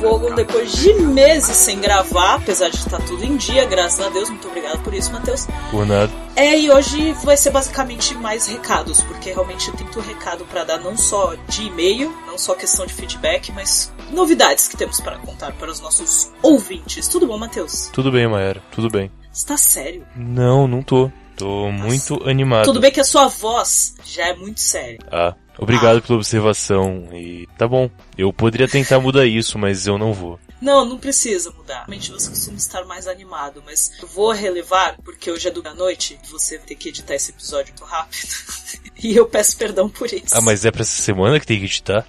Vogon depois de meses sem gravar, apesar de estar tudo em dia, graças a Deus. Muito obrigado por isso, Matheus. Por nada. É, e hoje vai ser basicamente mais recados, porque realmente eu tenho muito recado para dar, não só de e-mail, não só questão de feedback, mas novidades que temos para contar para os nossos ouvintes. Tudo bom, Matheus? Tudo bem, Maera, tudo bem. Você tá sério? Não, não tô. Tô muito animado. Tudo bem que a sua voz já é muito séria. Ah, obrigado pela observação. E tá bom, eu poderia tentar mudar isso, mas eu não vou. Não, não precisa mudar. Realmente você costuma estar mais animado, mas eu vou relevar, porque hoje é do da noite, você vai ter que editar esse episódio muito rápido. e eu peço perdão por isso. Ah, mas é pra essa semana que tem que editar?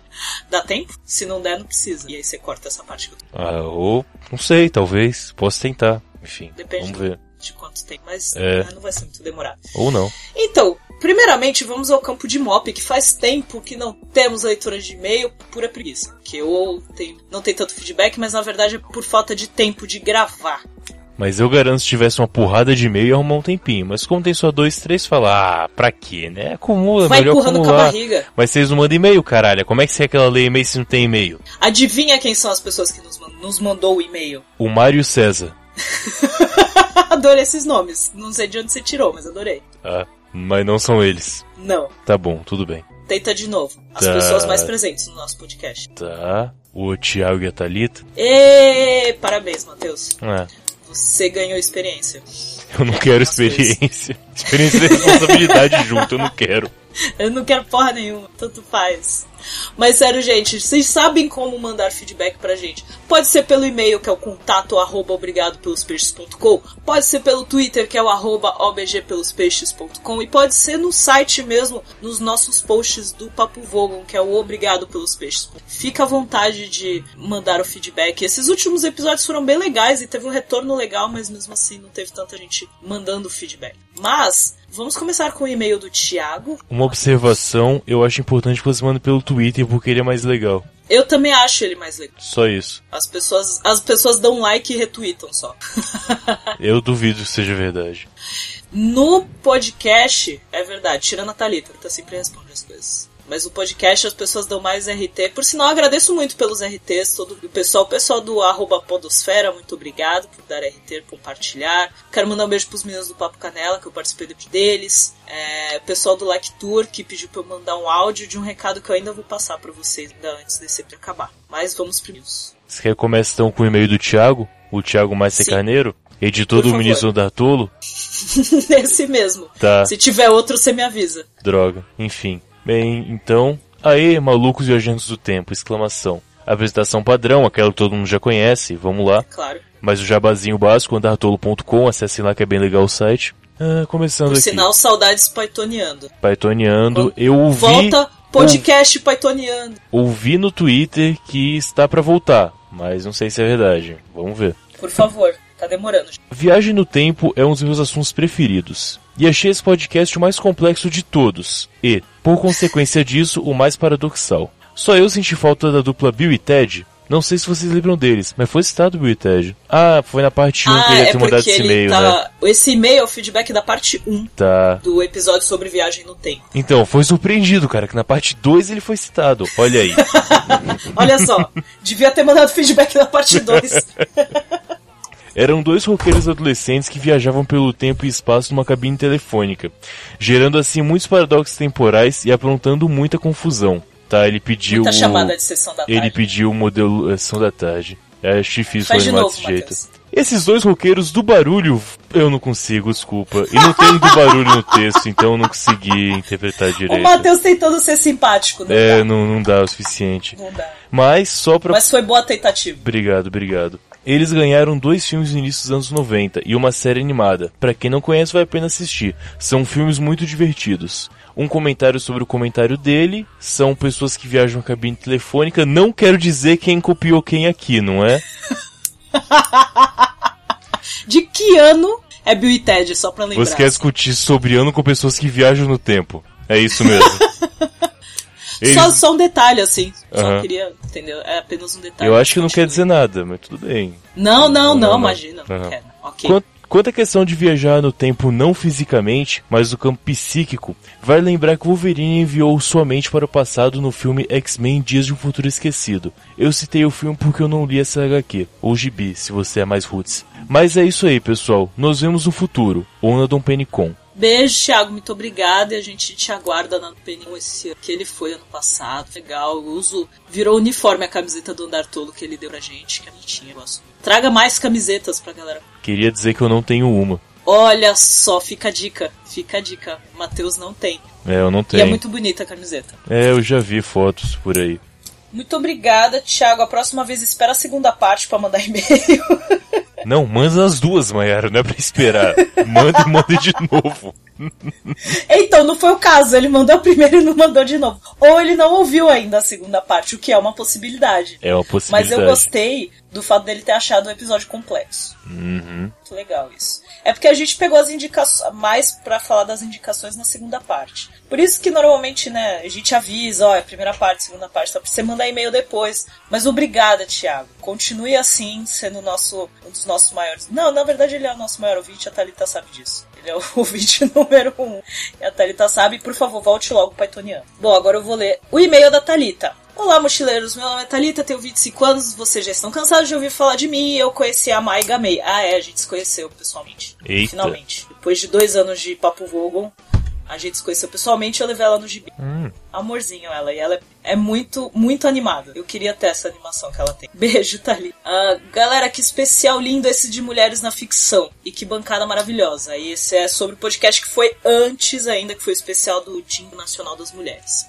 Dá tempo? Se não der, não precisa. E aí você corta essa parte que eu tô... Ah, ou não sei, talvez. Posso tentar. Enfim, Depende vamos ver. de quanto tempo, mas É. não vai ser muito demorado. Ou não. Então, primeiramente vamos ao campo de mop, que faz tempo que não temos leitura de e-mail, pura preguiça. Que eu tenho, não tem tanto feedback, mas na verdade é por falta de tempo de gravar. Mas eu garanto se tivesse uma porrada de e-mail ia arrumar um tempinho. Mas como tem só dois, três, fala, ah, pra quê, né? Acumula, Vai melhor empurrando com a acumular. barriga. Mas vocês não mandam e-mail, caralho. Como é que você quer que ela leia e-mail se não tem e-mail? Adivinha quem são as pessoas que nos, nos mandou o e-mail? O Mário César. adorei esses nomes. Não sei de onde você tirou, mas adorei. Ah, mas não são eles. Não. Tá bom, tudo bem. Tenta de novo. As Tá. pessoas mais presentes no nosso podcast. Tá. O Thiago e a Thalita. E parabéns, Matheus. Ah, Você ganhou experiência. eu não quero As coisas. experiência. Experiência e responsabilidade junto, eu não quero. Eu não quero porra nenhuma, tanto faz. Mas sério, gente, vocês sabem como mandar feedback pra gente. Pode ser pelo e-mail, que é o contato arroba obrigadopelospeixes.com. Pode ser pelo Twitter, que é o arroba obgpelospeixes.com. E pode ser no site mesmo, nos nossos posts do Papo Vogon, que é o Obrigado pelos Peixes. Fica à vontade de mandar o feedback. Esses últimos episódios foram bem legais e teve um retorno legal, mas mesmo assim não teve tanta gente mandando feedback. Mas, vamos começar com o e-mail do Thiago. Uma observação, eu acho importante que você mande pelo Twitter porque ele é mais legal. Eu também acho ele mais legal. Só isso. As pessoas, as pessoas dão like e retweetam só. Eu duvido que seja verdade. no podcast, é verdade, tirando a Thalita, tá sempre respondendo as coisas. Mas no podcast as pessoas dão mais RT. Por sinal, agradeço muito pelos RTs, todo o pessoal, o pessoal do arroba Podosfera, muito obrigado por dar RT, compartilhar. Quero mandar um beijo pros meninos do Papo Canela, que eu participei do deles. É, o pessoal do Like Tour, que pediu pra eu mandar um áudio de um recado que eu ainda vou passar pra vocês ainda antes desse episódio acabar. Mas vamos primeiro. Você quer que comece então com o e-mail do Thiago? O Thiago Mais Sim. Carneiro? Editor do. Ministro da Tolo? Esse mesmo. Tá. Se tiver outro, você me avisa. Droga. Enfim. Bem, então... Aê, malucos viajantes do tempo! Exclamação. Apresentação padrão, aquela que todo mundo já conhece. Vamos lá. Claro. Mas o jabazinho básico, andartolo.com, acessem lá que é bem legal o site. Ah, começando Por aqui. sinal, saudades Pythoniando. Pythoniando. Eu ouvi... Volta, podcast Pythoniando. Ouvi no Twitter que está pra voltar, mas não sei se é verdade. Vamos ver. Por favor, tá demorando. Viagem no tempo é um dos meus assuntos preferidos. E achei esse podcast o mais complexo de todos. E, por consequência disso, o mais paradoxal. Só eu senti falta da dupla Bill e Ted. Não sei se vocês lembram deles, mas foi citado Bill e Ted. Ah, foi na parte 1 que Ah, ele ia é ter mandado porque esse e-mail, né? tá... Esse e-mail é o feedback da parte 1 Tá. do episódio sobre viagem no tempo. Então, foi surpreendido, cara, que na parte 2 ele foi citado. Olha aí. Olha só, devia ter mandado feedback da parte 2. Eram dois roqueiros adolescentes que viajavam pelo tempo e espaço numa cabine telefônica, gerando assim muitos paradoxos temporais e aprontando muita confusão. Tá, ele pediu. Muita chamada de sessão da tarde. Ele pediu o modelo eh, sessão da tarde. É acho difícil Faz de novo, desse jeito. Matheus. Esses dois roqueiros do barulho, eu não consigo, desculpa. E não tem do barulho no texto, então eu não consegui interpretar O direito. Matheus tentando ser simpático, não É, dá. não, não dá o suficiente. Não dá. Mas só pra Mas foi boa tentativa. Obrigado, obrigado. Eles ganharam dois filmes no início dos anos 90 e uma série animada. Pra quem não conhece, vai a pena assistir. São filmes muito divertidos. Um comentário sobre o comentário dele. São pessoas que viajam na cabine telefônica. Não quero dizer quem copiou quem aqui, não é? De que ano é Bill e Ted, só pra lembrar? Você quer discutir sobre ano com pessoas que viajam no tempo. É isso mesmo. Eles- Só, só um detalhe, assim. Só queria, entendeu? É apenas um detalhe. Eu acho que não quer dizer nada, mas tudo bem. Não, não, não, Não, não. imagina. Não quero. Ok. Quanto, Quanto à questão de viajar no tempo não fisicamente, mas no campo psíquico, vale lembrar que Wolverine enviou sua mente para o passado no filme X-Men Dias de um Futuro Esquecido. Eu citei o filme porque eu não li essa HQ, ou gibi, se você é mais roots. Mas é isso aí, pessoal. Nos vemos no futuro, ou na Dom Penicon. Beijo, Thiago, muito obrigada. E a gente te aguarda na Peninho esse ano, que ele foi ano passado. Legal, eu uso. Virou uniforme a camiseta do Andar Tolo que ele deu pra gente, que a gente tinha. Gosto. Traga mais camisetas pra galera. Queria dizer que eu não tenho uma. Olha só, fica a dica. Fica a dica. Matheus não tem. É, eu não tenho. E é muito bonita a camiseta. É, eu já vi fotos por aí. Muito obrigada, Thiago. A próxima vez espera a segunda parte para mandar e-mail. Não, manda as duas, Mayara, não é pra esperar. Manda e manda de novo. então, não foi o caso. Ele mandou a primeira e não mandou de novo. Ou ele não ouviu ainda a segunda parte, o que é uma possibilidade. É uma possibilidade. Mas eu gostei do fato dele ter achado o episódio complexo. Uhum. Muito legal isso. É porque a gente pegou as indicações mais para falar das indicações na segunda parte. Por isso que normalmente, né, a gente avisa, ó, é primeira parte, segunda parte, só pra você mandar e-mail depois. Mas obrigada, Thiago. Continue assim, sendo nosso, um dos nossos maiores. Não, na verdade ele é o nosso maior ouvinte, a Thalita sabe disso. Ele é o ouvinte número um. E a Thalita sabe, por favor, volte logo, Paitoniano. Bom, agora eu vou ler o e-mail da Thalita. Olá, mochileiros. Meu nome é Thalita, tenho 25 anos. Vocês já estão cansados de ouvir falar de mim e eu conheci a Mai Gamei. Ah, é, a gente se conheceu pessoalmente. Eita. Finalmente. Depois de dois anos de Papo Vogon, a gente se conheceu pessoalmente eu levei ela no gibi. Hum. Amorzinho ela, e ela é muito, muito animada. Eu queria ter essa animação que ela tem. Beijo, Thalita. Uh, galera, que especial lindo esse de mulheres na ficção. E que bancada maravilhosa. E esse é sobre o podcast que foi antes ainda, que foi o especial do Dia Nacional das Mulheres.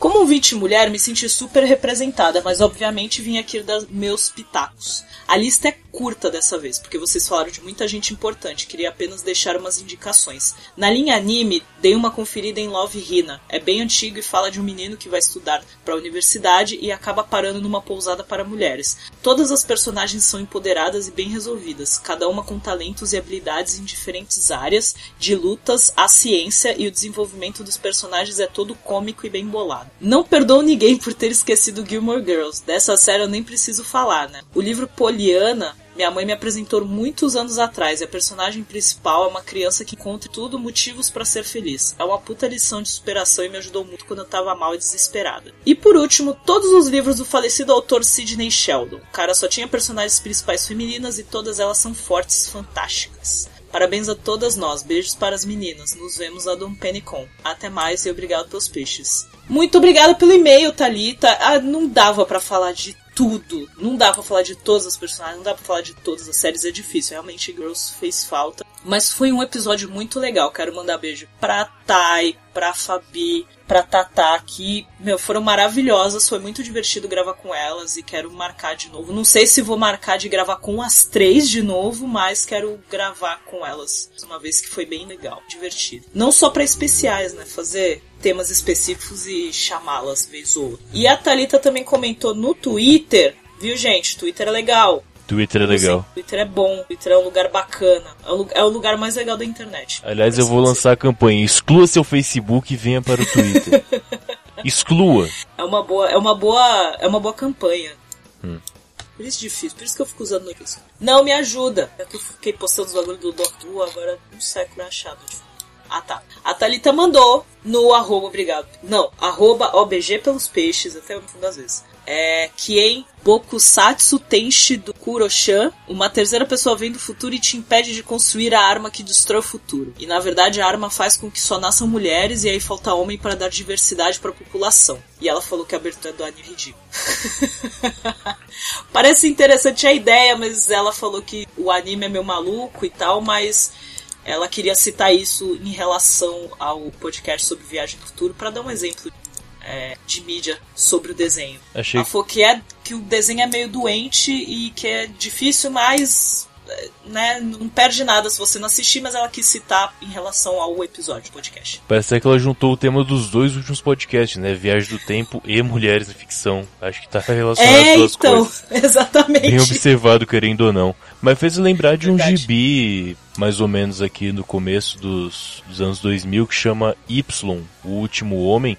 Como ouvinte mulher, me senti super representada, mas obviamente vim aqui dar meus pitacos. A lista é curta dessa vez, porque vocês falaram de muita gente importante, queria apenas deixar umas indicações. Na linha anime, dei uma conferida em Love Hina. É bem antigo e fala de um menino que vai estudar para a universidade e acaba parando numa pousada para mulheres. Todas as personagens são empoderadas e bem resolvidas, cada uma com talentos e habilidades em diferentes áreas, de lutas à ciência e o desenvolvimento dos personagens é todo cômico e bem bolado. Não perdoo ninguém por ter esquecido Gilmore Girls. Dessa série eu nem preciso falar, né? O livro Poliana minha mãe me apresentou muitos anos atrás e a personagem principal é uma criança que encontra tudo motivos para ser feliz. É uma puta lição de superação e me ajudou muito quando eu tava mal e desesperada. E por último, todos os livros do falecido autor Sidney Sheldon. O cara só tinha personagens principais femininas e todas elas são fortes, fantásticas. Parabéns a todas nós. Beijos para as meninas. Nos vemos a Dom Penicon. Até mais e obrigado pelos peixes. Muito obrigada pelo e-mail, Thalita. Ah, não dava para falar de tudo. Não dá pra falar de todas as personagens, não dá pra falar de todas as séries, é difícil. Realmente, Girls fez falta. Mas foi um episódio muito legal. Quero mandar beijo pra Thay, pra Fabi, pra Tatá, que, meu, foram maravilhosas. Foi muito divertido gravar com elas e quero marcar de novo. Não sei se vou marcar de gravar com as três de novo, mas quero gravar com elas. Uma vez que foi bem legal, divertido. Não só para especiais, né? Fazer temas específicos e chamá-las vez ou outra. E a Thalita também comentou no Twitter, viu, gente? Twitter é legal. Twitter é legal. Twitter é bom, Twitter é um lugar bacana. É o, é o lugar mais legal da internet. Aliás, eu vou lançar a campanha: exclua seu Facebook e venha para o Twitter. exclua. É uma boa, é uma boa, é uma boa campanha. Hum. Por isso é difícil, por isso que eu fico usando isso. Não me ajuda. É que eu fiquei postando os bagulhos do Doctor agora um século achado. Ah tá. A Thalita mandou no arroba, obrigado. Não, arroba OBG pelos peixes, até me fundo às vezes é Kien Bokusatsu Tenshi do Kuroshan. Uma terceira pessoa vem do futuro e te impede de construir a arma que destrói o futuro. E na verdade a arma faz com que só nasçam mulheres e aí falta homem para dar diversidade para a população. E ela falou que a abertura do anime é ridículo. Parece interessante a ideia, mas ela falou que o anime é meio maluco e tal, mas ela queria citar isso em relação ao podcast sobre viagem no futuro para dar um exemplo é, de mídia sobre o desenho. Achei... Ela falou que, é, que o desenho é meio doente e que é difícil, mas é, né, não perde nada se você não assistir, mas ela quis citar em relação ao episódio do podcast. Parece que ela juntou o tema dos dois últimos podcasts, né? Viagem do Tempo e Mulheres na Ficção. Acho que tá relacionado é, as duas então, coisas. exatamente. Bem observado, querendo ou não. Mas fez lembrar de Verdade. um gibi, mais ou menos aqui no começo dos, dos anos 2000, que chama Y, O Último Homem,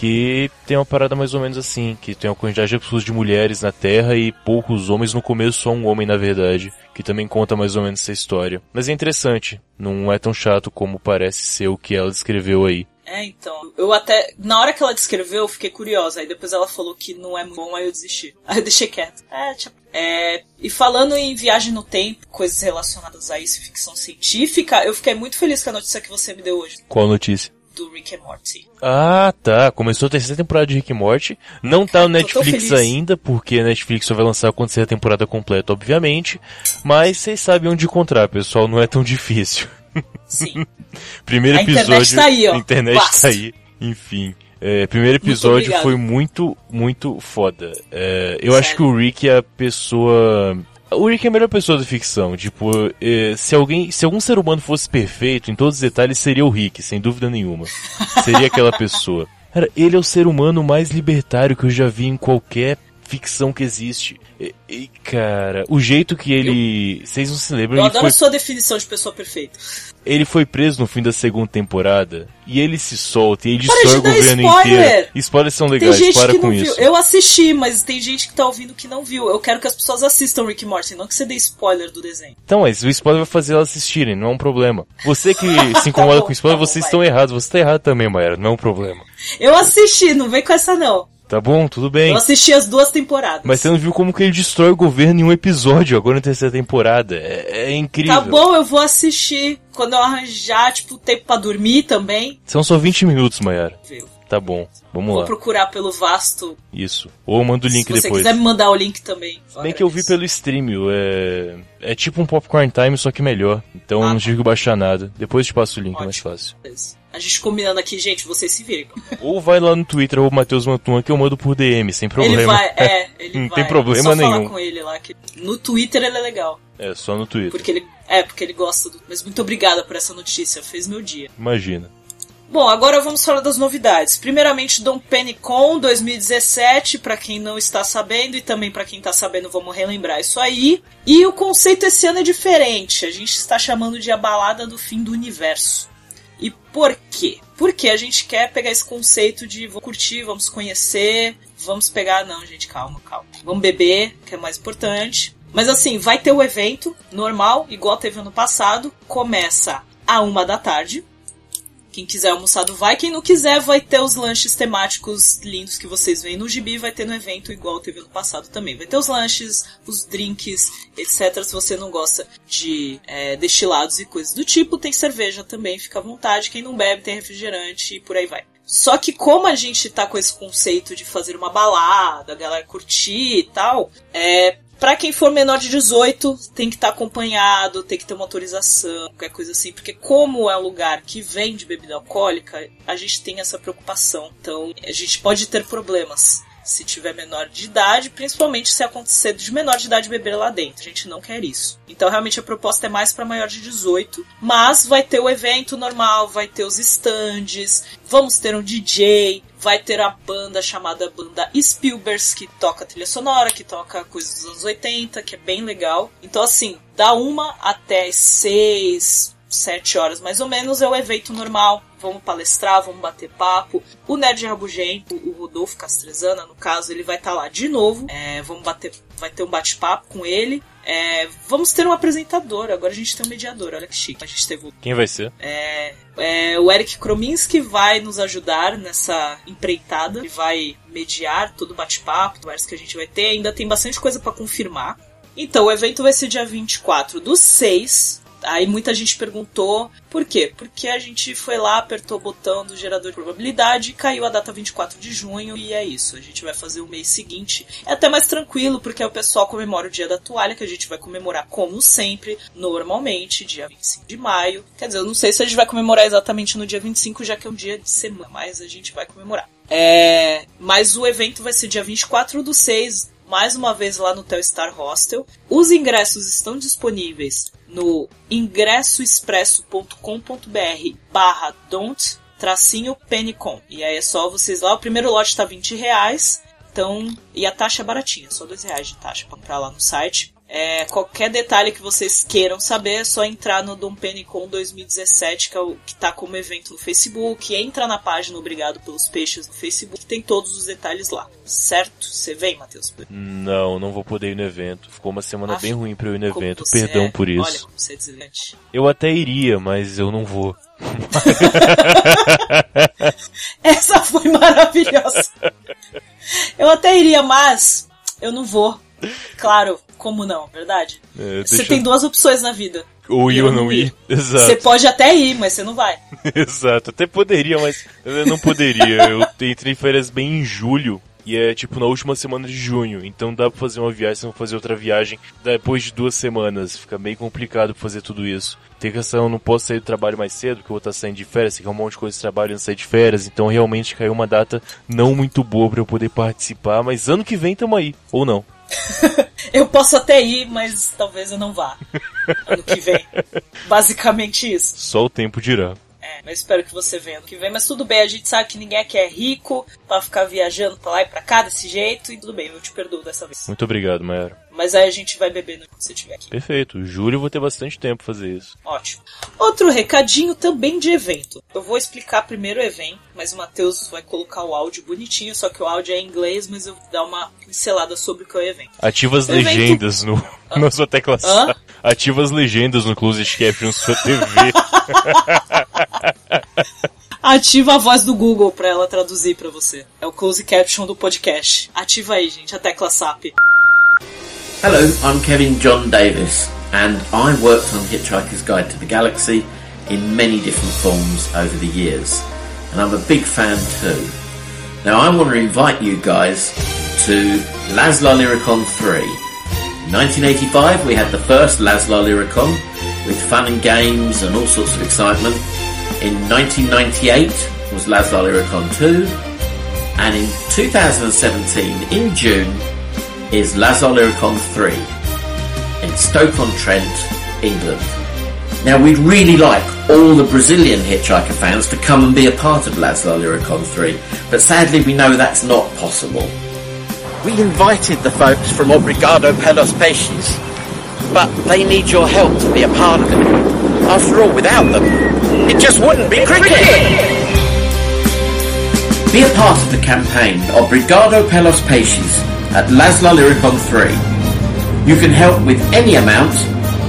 que tem uma parada mais ou menos assim, que tem uma quantidade absurda de mulheres na Terra e poucos homens, no começo só um homem na verdade, que também conta mais ou menos essa história. Mas é interessante, não é tão chato como parece ser o que ela descreveu aí. É, então. Eu até. Na hora que ela descreveu, eu fiquei curiosa. Aí depois ela falou que não é bom, aí eu desisti. Aí eu deixei quieto. É, tipo. É, e falando em viagem no tempo, coisas relacionadas a isso, ficção científica, eu fiquei muito feliz com a notícia que você me deu hoje. Qual notícia? Do Rick and Morty. Ah, tá. Começou a terceira temporada de Rick and Morty. Não tá no Netflix ainda, porque a Netflix só vai lançar quando sair a temporada completa, obviamente. Mas vocês sabem onde encontrar, pessoal. Não é tão difícil. Sim. primeiro a episódio. Internet tá aí, ó. A internet Basta. tá aí. Enfim. É, primeiro episódio foi muito, muito foda. É, eu Sério? acho que o Rick é a pessoa. O Rick é a melhor pessoa da ficção. Tipo, é, se alguém, se algum ser humano fosse perfeito em todos os detalhes, seria o Rick, sem dúvida nenhuma. Seria aquela pessoa. Cara, ele é o ser humano mais libertário que eu já vi em qualquer ficção que existe. E, e, cara, o jeito que ele. Vocês não se lembram? Eu adoro foi a sua definição de pessoa perfeita. ele foi preso no fim da segunda temporada e ele se solta e ele Para destrói de o governo spoiler! inteiro. Spoilers são Tem legais, gente para que com não isso. viu. Eu assisti, mas tem gente que tá ouvindo que não viu. Eu quero que as pessoas assistam Rick Morty, não que você dê spoiler do desenho. Então, mas o spoiler vai fazer elas assistirem, não é um problema. Você que se incomoda Tá bom, com spoiler, tá bom, vocês vai. estão errados. Você tá errado também, Maera, não é um problema. Eu assisti, não vem com essa não. Tá bom, tudo bem. Eu assisti as duas temporadas. Mas você não viu como que ele destrói o governo em um episódio, agora na terceira temporada. É, é incrível. Tá bom, eu vou assistir quando eu arranjar, tipo, tempo pra dormir também. São só 20 minutos, Mayara. Viu? Tá bom, vamos Vou lá. procurar pelo vasto. Isso. Ou manda o link Se você depois. quiser me mandar o link também. Se bem que eu vi pelo stream, é... é tipo um Popcorn Time, só que melhor. Então eu Ah, não tá. tive que baixar nada. Depois eu te passo o link, é mais Ótimo. fácil. Beleza. A gente combinando aqui, gente, vocês se viram. Ou vai lá no Twitter, ou Matheus Mantuan, que eu mando por DM, sem problema. Ele vai, é, ele Não vai. tem problema Só nenhum. falar com ele lá. Que... No Twitter ele é legal. É, só no Twitter. Porque ele. É, porque ele gosta do. Mas muito obrigada por essa notícia, fez meu dia. Imagina. Bom, agora vamos falar das novidades. Primeiramente, Dom Pennycon 2017, pra quem não está sabendo, e também pra quem tá sabendo, vamos relembrar isso aí. E o conceito esse ano é diferente. A gente está chamando de a balada do fim do universo. E por quê? Porque a gente quer pegar esse conceito de vamos curtir, vamos conhecer, vamos pegar. Não, gente, calma, calma. Vamos beber, que é mais importante. Mas assim, vai ter o evento normal, igual teve ano passado. Começa a uma da tarde. Quem quiser almoçado vai, quem não quiser vai ter os lanches temáticos lindos que vocês veem no gibi, vai ter no evento igual teve ano passado também. Vai ter os lanches, os drinks, etc. Se você não gosta de é, destilados e coisas do tipo, tem cerveja também, fica à vontade. Quem não bebe tem refrigerante e por aí vai. Só que como a gente tá com esse conceito de fazer uma balada, a galera curtir e tal, é, Pra quem for menor de 18, tem que estar acompanhado, tem que ter uma autorização, qualquer coisa assim, porque como é um lugar que vende bebida alcoólica, a gente tem essa preocupação. Então, a gente pode ter problemas se tiver menor de idade, principalmente se acontecer de menor de idade beber lá dentro. A gente não quer isso. Então, realmente a proposta é mais para maior de 18, mas vai ter o evento normal, vai ter os stands, vamos ter um DJ, vai ter a banda chamada banda Spielberg, que toca trilha sonora, que toca coisas dos anos 80, que é bem legal. Então, assim, da uma até seis, sete horas mais ou menos é o evento normal. Vamos palestrar, vamos bater papo. O Nerd Rabugento, o Rodolfo Castrezana, no caso, ele vai estar lá de novo. É, vamos bater, vai ter um bate-papo com ele. É, vamos ter um apresentador, agora a gente tem um mediador, olha que chique. A gente teve o Quem vai ser? é, é, o Eric Krominski vai nos ajudar nessa empreitada, ele vai mediar todo o bate-papo, conversa que a gente vai ter. Ainda tem bastante coisa para confirmar. Então, o evento vai ser dia 24 do 6. Aí muita gente perguntou por quê? Porque a gente foi lá, apertou o botão do gerador de probabilidade e caiu a data 24 de junho e é isso. A gente vai fazer o mês seguinte. É até mais tranquilo, porque o pessoal comemora o dia da toalha, que a gente vai comemorar como sempre, normalmente, dia 25 de maio. Quer dizer, eu não sei se a gente vai comemorar exatamente no dia 25, já que é um dia de semana, mas a gente vai comemorar. É, mas o evento vai ser dia 24 do 6, mais uma vez lá no Telstar Hostel. Os ingressos estão disponíveis no ingressoexpresso.com.br barra don't tracinho pennycom. E aí é só vocês lá, o primeiro lote tá 20 reais, então, e a taxa é baratinha, só 2 reais de taxa pra comprar lá no site. É, qualquer detalhe que vocês queiram saber é só entrar no Dom Penicon 2017, que, é o, que tá como evento no Facebook. Entra na página Obrigado pelos Peixes no Facebook, tem todos os detalhes lá. Certo? Você vem, Matheus? Não, não vou poder ir no evento. Ficou uma semana bem ruim pra eu ir no evento. Perdão é, por isso. Olha como você é deslente. Eu até iria, mas eu não vou. Essa foi maravilhosa. Eu até iria, mas eu não vou. Claro, como não, verdade? É, Você tem duas opções na vida. Ou ir ou não ir. Exato. Você pode até ir, mas você não vai. Exato, até poderia, mas eu não poderia. Eu entrei em férias bem em julho. E é tipo na última semana de junho. Então dá pra fazer uma viagem, se não fazer outra viagem depois de duas semanas. Fica meio complicado fazer tudo isso. Tem questão, eu não posso sair do trabalho mais cedo, porque eu vou estar saindo de férias, tem que um monte de coisa de trabalho antes de sair de férias. Então realmente caiu uma data não muito boa pra eu poder participar. Mas ano que vem tamo aí. Ou não. Eu posso até ir, mas talvez eu não vá. Ano que vem. Basicamente isso. Só o tempo dirá. É, mas espero que você venha ano que vem. Mas tudo bem, a gente sabe que ninguém aqui é rico pra ficar viajando pra lá e pra cá desse jeito. E tudo bem, eu te perdoo dessa vez. Muito obrigado, Mayara. Mas aí a gente vai bebendo quando você estiver aqui. Perfeito. Julho eu vou ter bastante tempo pra fazer isso. Ótimo. Outro recadinho também de evento. Eu vou explicar primeiro o evento, mas o Matheus vai colocar o áudio bonitinho, só que o áudio é em inglês, mas eu vou dar uma pincelada sobre o que é o evento. Ativa as evento- legendas no, na sua tecla? SAP. Ativa as legendas no Closed Caption sua TV. Ativa a voz do Google pra ela traduzir pra você. É o close caption do podcast. Ativa aí, gente, a tecla SAP. Hello, I'm Kevin John Davis, and I worked on Hitchhiker's Guide to the Galaxy in many different forms over the years, and I'm a big fan too. Now, I want to invite you guys to Laszlo Lyricon 3. In 1985, we had the first Laszlo Lyricon with fun and games and all sorts of excitement. In 1998 was Laszlo Lyricon 2, and in 2017, in June, is Lazar Lyricon 3 in Stoke-on-Trent, England. Now we'd really like all the Brazilian Hitchhiker fans to come and be a part of Lazar Lyricon 3, but sadly we know that's not possible. We invited the folks from Obrigado pelos Peixes, but they need your help to be a part of it. After all, without them, it just wouldn't be cricket! Be a part of the campaign Obrigado pelos Peixes at Laszlo Lyricon 3. You can help with any amount,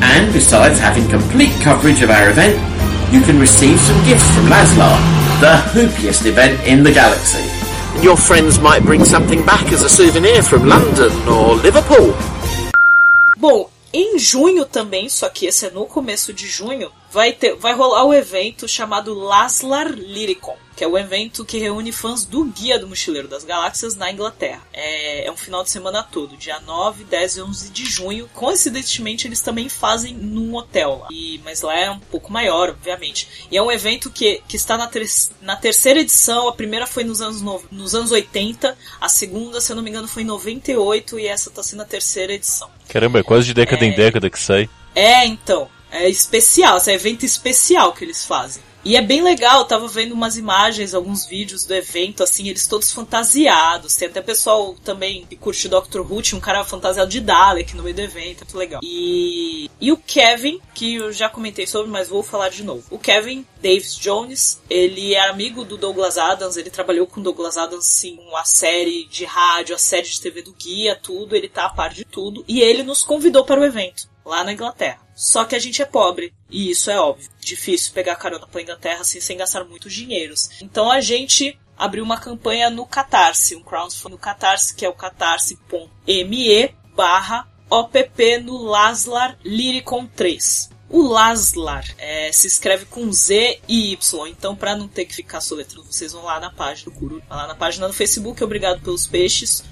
and besides having complete coverage of our event, you can receive some gifts from Laszlo, the hoopiest event in the galaxy. Your friends might bring something back as a souvenir from London or Liverpool. Bom, em junho também, só que esse é no começo de junho, vai, ter, vai rolar o evento chamado Laslar Lyricon, que é o evento que reúne fãs do Guia do Mochileiro das Galáxias na Inglaterra. É, é um final de semana todo, dia 9, 10 e 11 de junho. Coincidentemente, eles também fazem num hotel lá. E, mas lá é um pouco maior, obviamente. E é um evento que, que está na, ter, na terceira edição. A primeira foi nos anos, no, nos anos 80, a segunda, se eu não me engano, foi em 98 e essa está sendo a terceira edição. Caramba, é quase de década em década que sai. É, então. É especial, esse é evento especial que eles fazem. E é bem legal, eu tava vendo umas imagens, alguns vídeos do evento, assim, eles todos fantasiados. Tem até pessoal também que curte Doctor Who, tinha um cara fantasiado de Dalek no meio do evento, é muito legal. E, e o Kevin, que eu já comentei sobre, mas vou falar de novo. O Kevin Davis Jones, ele é amigo do Douglas Adams, ele trabalhou com o Douglas Adams, sim, a série de rádio, a série de TV do Guia, tudo, ele tá a par de tudo. E ele nos convidou para o evento lá na Inglaterra. Só que a gente é pobre, e isso é óbvio. Difícil pegar carona pra Inglaterra assim, sem gastar muitos dinheiros. Então a gente abriu uma campanha no Catarse, um crowdfunding no Catarse, que é o catarse.me barra OPP no Laslar Lyricon 3. O Laslar é, se escreve com Z e Y, então para não ter que ficar soletrando, vocês vão lá na página do Guru, lá na página do Facebook, obrigado pelos peixes.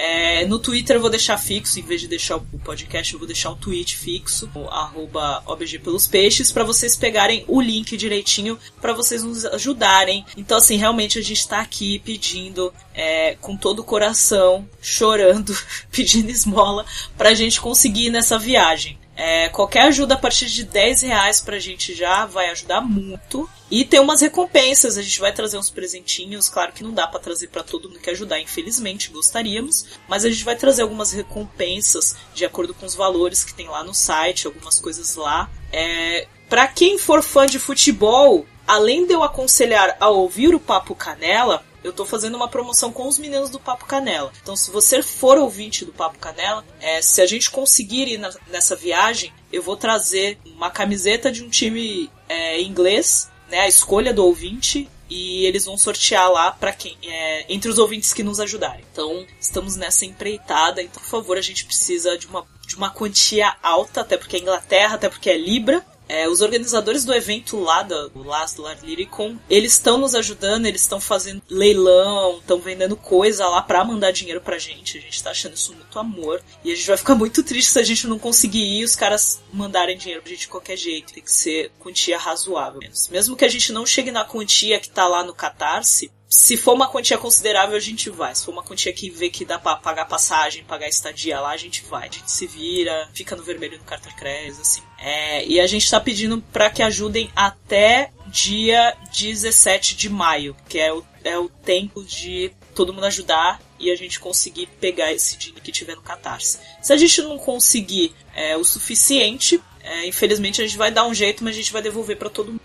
É, no Twitter eu vou deixar fixo, em vez de deixar o podcast, eu vou deixar um tweet fixo, o arroba OBG pelos peixes, para vocês pegarem o link direitinho, para vocês nos ajudarem. Então, assim, realmente a gente tá aqui pedindo, é, com todo o coração, chorando, pedindo esmola, pra gente conseguir ir nessa viagem. É, qualquer ajuda a partir de 10 reais pra gente já vai ajudar muito. E tem umas recompensas, a gente vai trazer uns presentinhos, claro que não dá para trazer para todo mundo que ajudar, infelizmente, gostaríamos, mas a gente vai trazer algumas recompensas de acordo com os valores que tem lá no site, algumas coisas lá. É, para quem for fã de futebol, além de eu aconselhar a ouvir o Papo Canela, eu tô fazendo uma promoção com os meninos do Papo Canela. Então, se você for ouvinte do Papo Canela, é, se a gente conseguir ir na, nessa viagem, eu vou trazer uma camiseta de um time é, inglês, né, a escolha do ouvinte, e eles vão sortear lá para quem é, entre os ouvintes que nos ajudarem. Então, estamos nessa empreitada. Então, por favor, a gente precisa de uma de uma quantia alta, até porque é Inglaterra, até porque é Libra. É, os organizadores do evento lá do, do do Lar Lyricon, eles estão nos ajudando, eles estão fazendo leilão, estão vendendo coisa lá pra mandar dinheiro pra gente. A gente tá achando isso muito amor. E a gente vai ficar muito triste se a gente não conseguir ir os caras mandarem dinheiro pra gente de qualquer jeito. Tem que ser quantia razoável. Mesmo que a gente não chegue na quantia que tá lá no Catarse, se for uma quantia considerável, a gente vai. Se for uma quantia que vê que dá pra pagar passagem, pagar estadia lá, a gente vai. A gente se vira, fica no vermelho no cartão de crédito, assim. É, e a gente tá pedindo para que ajudem até dia 17 de maio, que é o, é o tempo de todo mundo ajudar e a gente conseguir pegar esse dinheiro que tiver no Catarse. Se a gente não conseguir é, o suficiente, é, infelizmente a gente vai dar um jeito, mas a gente vai devolver para todo mundo.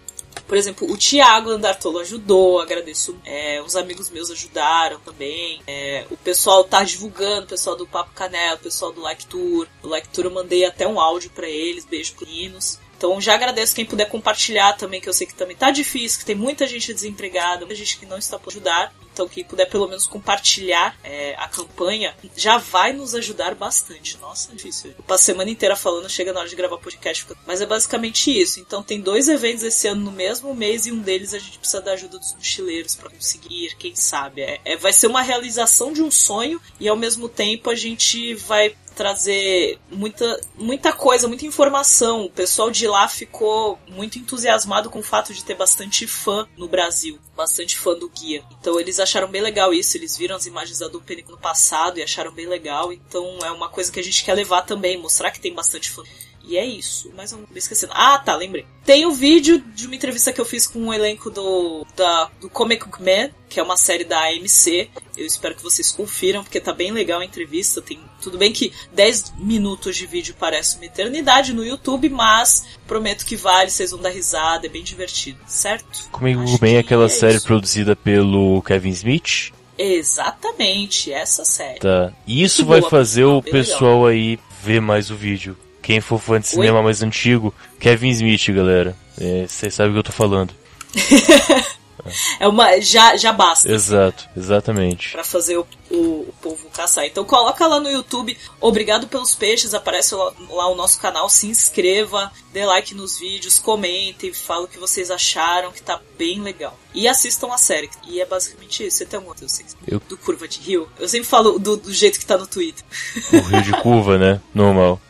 Por exemplo, o Thiago Andartolo ajudou, agradeço. É, os amigos meus ajudaram também. É, o pessoal tá divulgando, o pessoal do Papo Canela, o pessoal do Like Tour. O eu mandei até um áudio para eles, beijo meninos. Então já agradeço quem puder compartilhar também, que eu sei que também tá difícil, que tem muita gente desempregada, muita gente que não está por ajudar. Então, quem puder pelo menos compartilhar é, a campanha já vai nos ajudar bastante. Nossa, é difícil. Eu passo a semana inteira falando, chega na hora de gravar podcast. Mas é basicamente isso. Então, tem dois eventos esse ano no mesmo mês e um deles a gente precisa da ajuda dos mochileiros para conseguir, quem sabe. É, é, vai ser uma realização de um sonho e ao mesmo tempo a gente vai trazer muita, muita coisa, muita informação. O pessoal de lá ficou muito entusiasmado com o fato de ter bastante fã no Brasil, bastante fã do guia. Então eles acharam bem legal isso, eles viram as imagens da Dupenic no passado e acharam bem legal. Então é uma coisa que a gente quer levar também, mostrar que tem bastante fã. E é isso. Mas eu não esquecendo. Ah, tá, lembrei. Tem o um vídeo de uma entrevista que eu fiz com o um elenco do, da, do Comic Book Man, que é uma série da AMC. Eu espero que vocês confiram, porque tá bem legal a entrevista. Tem Tudo bem que 10 minutos de vídeo parece uma eternidade no YouTube, mas prometo que vale, vocês vão dar risada, é bem divertido, certo? Comic Book Man é aquela é série isso. produzida pelo Kevin Smith. Exatamente, essa série. Tá. E isso vai boa, fazer o pessoal legal. aí ver mais o vídeo. Quem for fã de cinema Oi? mais antigo, Kevin Smith, galera. Vocês é, sabem o que eu tô falando. é uma. Já, já basta. Exato, exatamente. para fazer o, o, o, povo caçar. Então coloca lá no YouTube, obrigado pelos peixes, aparece lá, lá, o nosso canal, se inscreva, dê like nos vídeos, comentem, fala o que vocês acharam, que tá bem legal. E assistam a série. E é basicamente isso. Você tem algum outro eu... do Curva de Rio? Eu sempre falo do, do jeito que tá no Twitter. O Rio de Curva, né? Normal.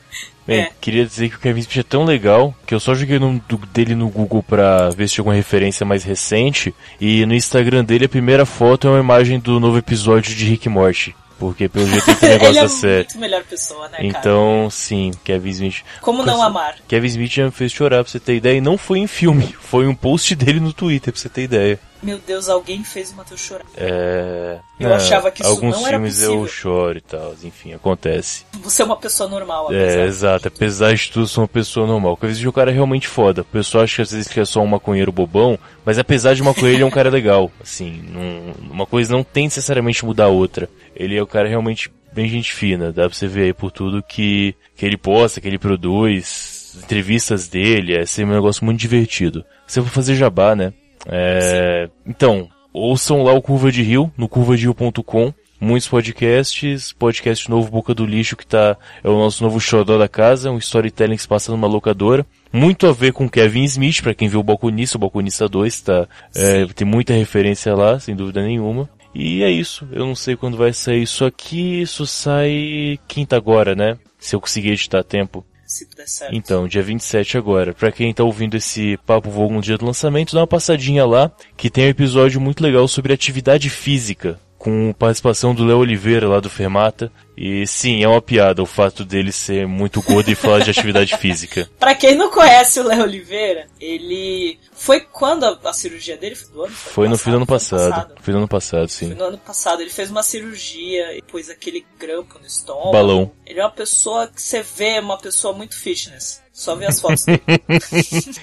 Bem, é. queria dizer que o Kevin Smith é tão legal que eu só joguei no, dele no Google pra ver se tinha alguma referência mais recente. E no Instagram dele a primeira foto é uma imagem do novo episódio de Rick Morty. Porque pelo jeito ele tem negócio ele é muito melhor pessoa, né, Então, cara? sim, Kevin Smith. Como não amar? Kevin Smith já me fez chorar, pra você ter ideia. E não foi em filme, foi um post dele no Twitter, pra você ter ideia. Meu Deus, alguém fez o Matheus chorar. É. Eu é, achava que isso alguns não era filmes eu choro e tal, enfim, acontece. Você é uma pessoa normal, É, exato. Apesar de tudo, sou uma pessoa normal. Porque às vezes o cara é realmente foda. O pessoal acha que às vezes que é só um maconheiro bobão, mas apesar de maconheiro, ele é um cara legal. Assim, não, uma coisa não tem necessariamente mudar a outra. Ele é o cara realmente bem gente fina. Dá pra você ver aí por tudo que, que ele posta, que ele produz, entrevistas dele, é sempre um negócio muito divertido. Você vai fazer jabá, né? É, então, ouçam lá o Curva de Rio, no curvaderio.com. Muitos podcasts, podcast novo Boca do Lixo, que tá, é o nosso novo xodó da casa, um storytelling que se passa numa locadora. Muito a ver com Kevin Smith, para quem viu o Balconista, o Balconista 2, tá, é, tem muita referência lá, sem dúvida nenhuma. E é isso, eu não sei quando vai sair isso aqui, isso sai quinta agora, né? Se eu conseguir editar a tempo der certo. Então, dia 27 agora. Pra quem tá ouvindo esse Papo Vogo no dia do lançamento, dá uma passadinha lá, que tem um episódio muito legal sobre atividade física com participação do Léo Oliveira lá do Fermata. E sim, é uma piada o fato dele ser muito gordo e falar de atividade física. Pra quem não conhece o Léo Oliveira, ele. Foi quando a, a cirurgia dele? Foi do ano? Foi no fim do ano passado. Foi no ano passado, sim. Foi no ano passado. Ele fez uma cirurgia e pôs aquele grampo no estômago. Balão. Ele é uma pessoa que você vê, uma pessoa muito fitness. Só ver as fotos.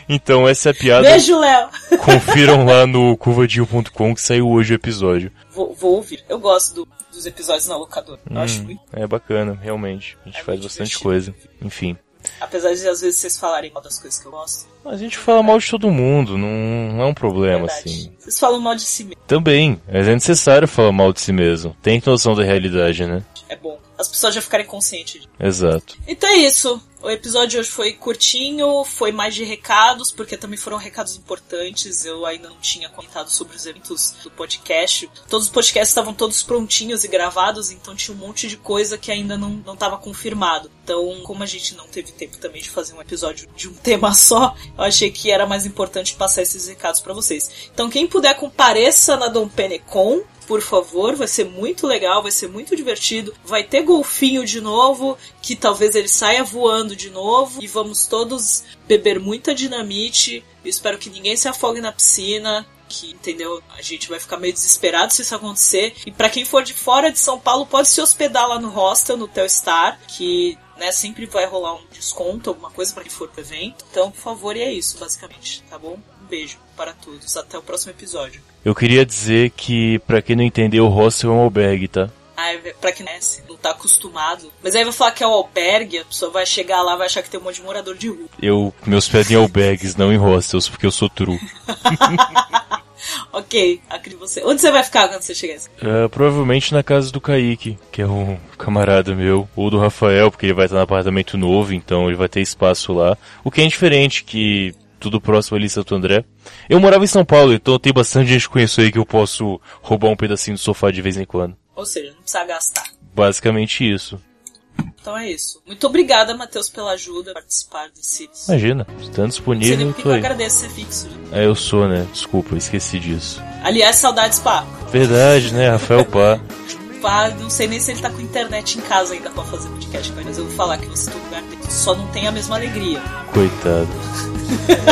Então essa é a piada. Beijo, Léo! Confiram lá no curvadinho.com que saiu hoje o episódio. Vou, vou ouvir. Eu gosto do- dos episódios na locadora. Eu acho muito. É bacana, realmente. A gente É faz bastante divertido. coisa. Enfim. Apesar de às vezes vocês falarem mal das coisas que eu gosto. A gente fala mal de todo mundo, não, é um problema, Verdade. assim. Vocês falam mal de si mesmo. Também, mas é necessário falar mal de si mesmo. Tem noção da realidade, né? É bom. As pessoas já ficarem conscientes disso. Exato. Então é isso. O episódio de hoje foi curtinho, foi mais de recados, porque também foram recados importantes. Eu ainda não tinha comentado sobre os eventos do podcast. Todos os podcasts estavam todos prontinhos e gravados, então tinha um monte de coisa que ainda não não estava confirmado. Então, como a gente não teve tempo também de fazer um episódio de um tema só, eu achei que era mais importante passar esses recados para vocês. Então, quem puder compareça na Dom Penecon, por favor, vai ser muito legal, vai ser muito divertido. Vai ter golfinho de novo, que talvez ele saia voando de novo. E vamos todos beber muita dinamite. Eu espero que ninguém se afogue na piscina. Que, entendeu? A gente vai ficar meio desesperado se isso acontecer. E pra quem for de fora de São Paulo, pode se hospedar lá no hostel, no Telstar, que né, sempre vai rolar um desconto, alguma coisa pra quem for pro evento. Então, por favor, e é isso, basicamente, tá bom? Um beijo para todos. Até o próximo episódio. Eu queria dizer que, pra quem não entendeu, o hostel é um albergue, tá? Ah, é pra quem conhece, não tá acostumado. Mas aí vai falar que é o albergue, a pessoa vai chegar lá vai achar que tem um monte de morador de rua. Eu me hospedo em albergues, não em hostels, porque eu sou true. Ok, em você. Onde você vai ficar quando você chegar? É, provavelmente na casa do Kaique, que é um camarada meu, ou do Rafael, porque ele vai estar no apartamento novo, então ele vai ter espaço lá. O que é diferente, que tudo próximo ali em Santo André. Eu morava em São Paulo, então tem bastante gente que conheço aí que eu posso roubar um pedacinho do sofá de vez em quando. Ou seja, não precisa gastar. Basicamente isso. Então é isso. Muito obrigada, Matheus, pela ajuda, participar desse. Imagina, estando disponível, nem eu agradeço ser fixo. né? É, eu sou, né? Desculpa, esqueci disso. Aliás, saudades, pá. Verdade, né? Rafael Pá. Pá, não sei nem se ele tá com internet em casa ainda pra fazer podcast, mas eu vou falar que você tem um lugar. Só não tem a mesma alegria. Coitado.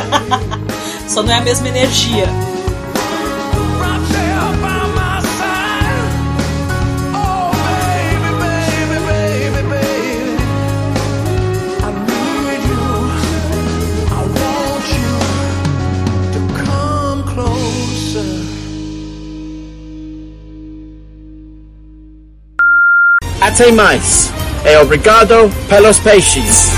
Só não é a mesma energia. Até mais. É obrigado pelos peixes.